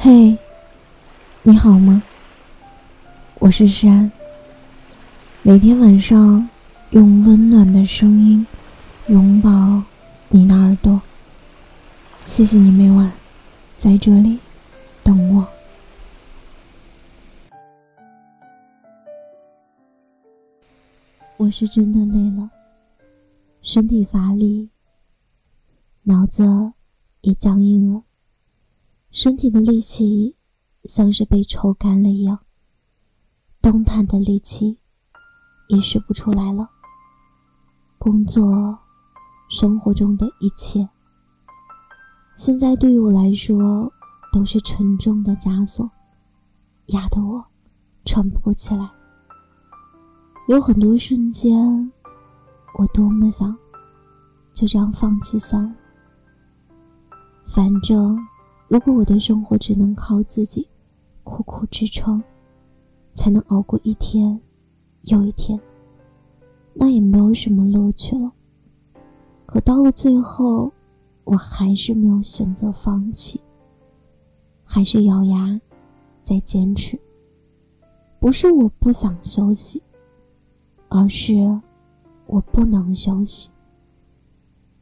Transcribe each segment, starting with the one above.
嘿，你好吗？我是山。每天晚上用温暖的声音拥抱你的耳朵。谢谢你每晚在这里等我。我是真的累了，身体乏力，脑子也僵硬了，身体的力气像是被抽干了一样，动弹的力气也使不出来了。工作、生活中的一切，现在对于我来说都是沉重的枷锁，压得我喘不过气来。有很多瞬间，我多么想就这样放弃算了。反正，如果我的生活只能靠自己苦苦支撑，才能熬过一天又一天，那也没有什么乐趣了。可到了最后，我还是没有选择放弃，还是咬牙在坚持。不是我不想休息。而是，我不能休息。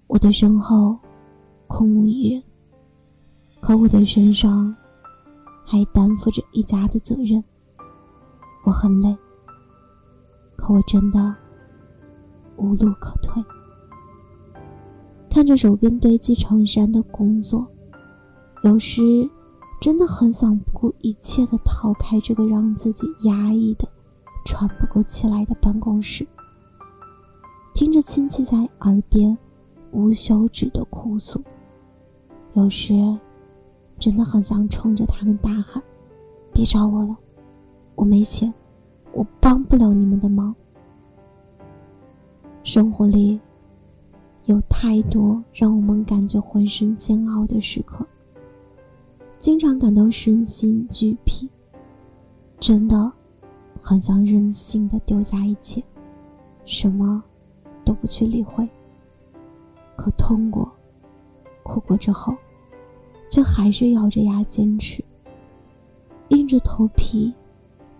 我的身后空无一人，可我的身上还担负着一家的责任。我很累，可我真的无路可退。看着手边堆积成山的工作，有时真的很想不顾一切的逃开这个让自己压抑的。喘不过气来的办公室，听着亲戚在耳边无休止的哭诉，有时真的很想冲着他们大喊：“别找我了，我没钱，我帮不了你们的忙。”生活里有太多让我们感觉浑身煎熬的时刻，经常感到身心俱疲，真的。很想任性的丢下一切，什么都不去理会。可痛过、哭过之后，却还是咬着牙坚持，硬着头皮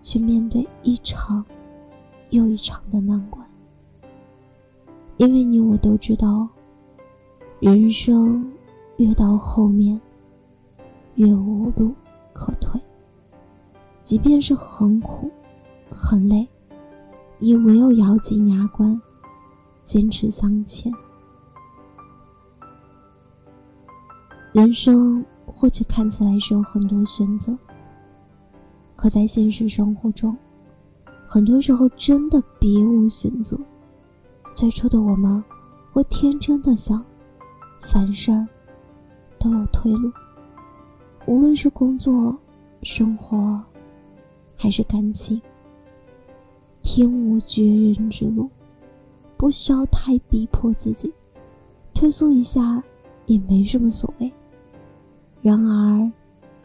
去面对一场又一场的难关。因为你我都知道，人生越到后面，越无路可退。即便是很苦。很累，也唯有咬紧牙关，坚持向前。人生或许看起来是有很多选择，可在现实生活中，很多时候真的别无选择。最初的我们，会天真的想，凡事都有退路，无论是工作、生活，还是感情。天无绝人之路，不需要太逼迫自己，退缩一下也没什么所谓。然而，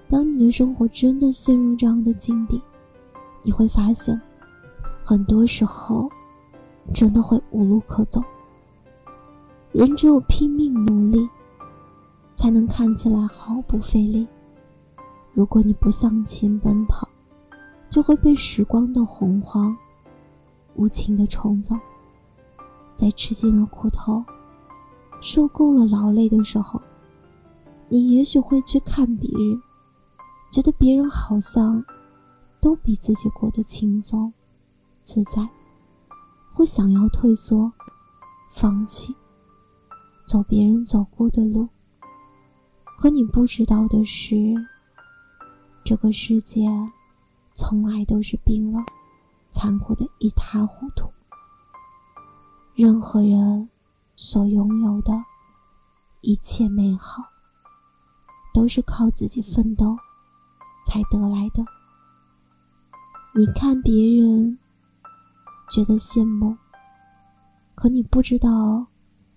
当你的生活真的陷入这样的境地，你会发现，很多时候真的会无路可走。人只有拼命努力，才能看起来毫不费力。如果你不向前奔跑，就会被时光的洪荒。无情的冲走，在吃尽了苦头、受够了劳累的时候，你也许会去看别人，觉得别人好像都比自己过得轻松、自在，会想要退缩、放弃，走别人走过的路。可你不知道的是，这个世界从来都是冰冷。残酷的一塌糊涂。任何人所拥有的一切美好，都是靠自己奋斗才得来的。你看别人觉得羡慕，可你不知道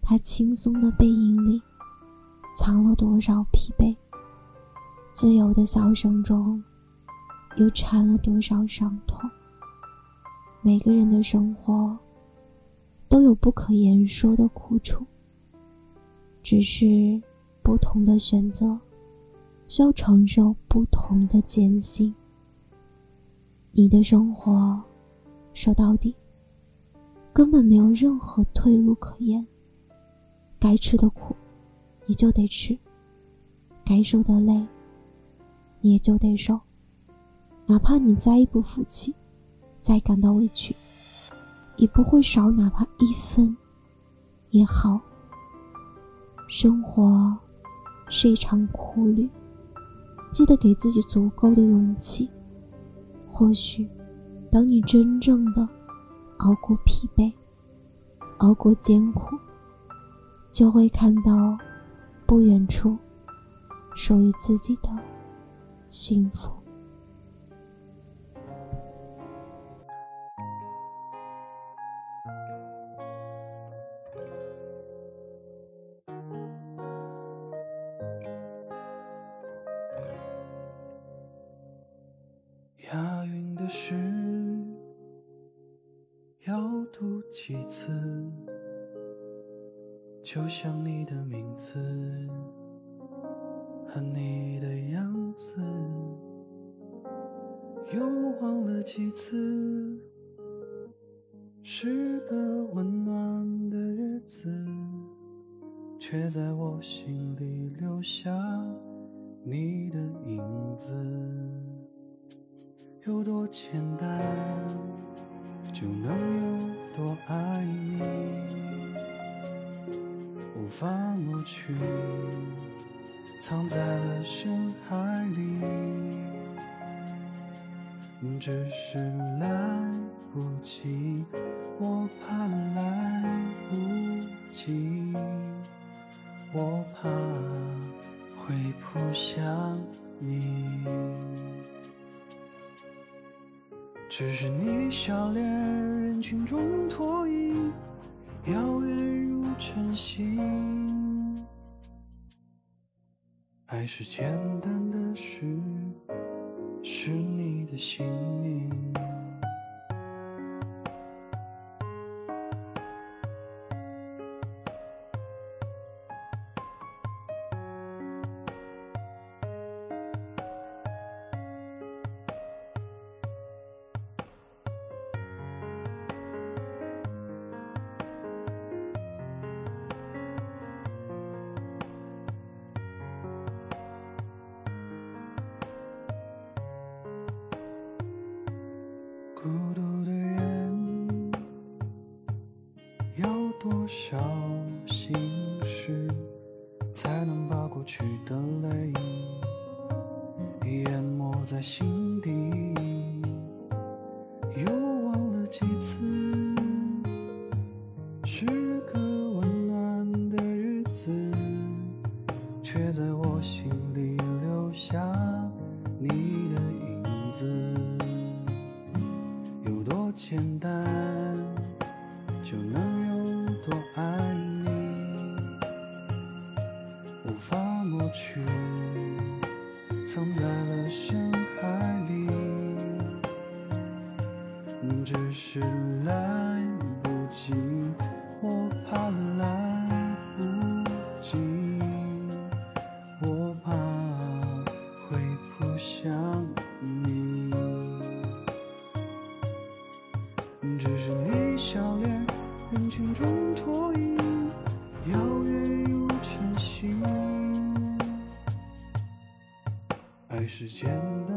他轻松的背影里藏了多少疲惫，自由的笑声中又掺了多少伤痛。每个人的生活都有不可言说的苦楚，只是不同的选择需要承受不同的艰辛。你的生活，说到底，根本没有任何退路可言。该吃的苦，你就得吃；该受的累，你也就得受。哪怕你再不服气，再感到委屈，也不会少哪怕一分也好。生活是一场苦旅，记得给自己足够的勇气。或许，当你真正的熬过疲惫，熬过艰苦，就会看到不远处属于自己的幸福。押韵的诗要读几次？就像你的名字和你的样子，又忘了几次。是个温暖的日子，却在我心里留下你的影子。有多简单，就能有多爱你，无法抹去，藏在了深海里，只是来不及，我怕来不及，我怕会扑向你。只是你笑脸人群中脱影，遥远如晨星。爱是简单的事，是你的姓名。孤独的人，要多少心事，才能把过去的泪淹没在心底？又忘了几次，就能有多爱你，无法抹去，藏在了深海里，只是来不及，我怕来。爱是简单。